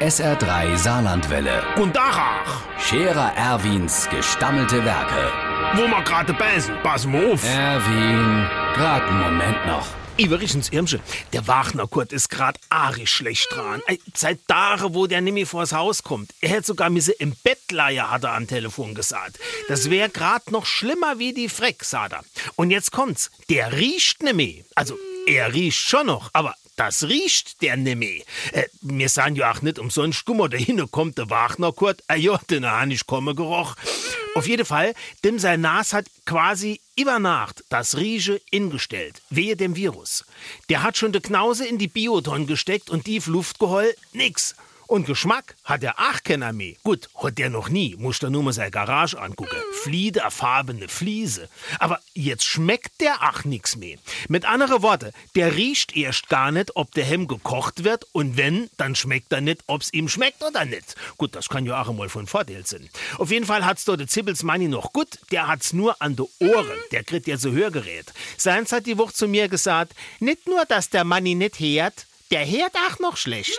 SR3 Saarlandwelle. Und Dachach, Scherer Erwins gestammelte Werke. wo wir gerade beißen, pass mal auf. Erwin, grad einen Moment noch. Iverichens Irmsche, der Wagner Kurt ist grad arisch schlecht dran. Ey, Seit Tagen, wo der nimmer vors Haus kommt. Er hätte sogar misse im Bett leier, hat er am Telefon gesagt. Das wär grad noch schlimmer wie die Freck, sagt er. Und jetzt kommt's, der riecht nimmer. Also, er riecht schon noch, aber das riecht der nimmer. Äh, wir sagen ja auch nicht umsonst, guck mal, da hinten kommt der Wagner Kurt. Ah ja, den han ich komme geroch. Auf jeden Fall, dem sein Nas hat quasi über Nacht das Riege ingestellt, wehe dem Virus. Der hat schon de Knause in die Bioton gesteckt und tief Luft geheul, nix. Und Geschmack hat er auch keiner mehr. Gut, hat der noch nie, muss da nur mal seine Garage angucken. Fliederfarbene Fliese. Aber jetzt schmeckt der ach nix mehr. Mit anderen Worten, der riecht erst gar nicht, ob der Hemm gekocht wird und wenn, dann schmeckt er nicht, ob's ihm schmeckt oder nicht. Gut, das kann ja auch einmal von Vorteil sein. Auf jeden Fall hat's dort der Zippels Manni noch gut, der hat's nur an de Ohren. Der kriegt ja so Hörgerät. Seins hat die Woche zu mir gesagt, nicht nur, dass der Manni nicht hört, der hört auch noch schlecht.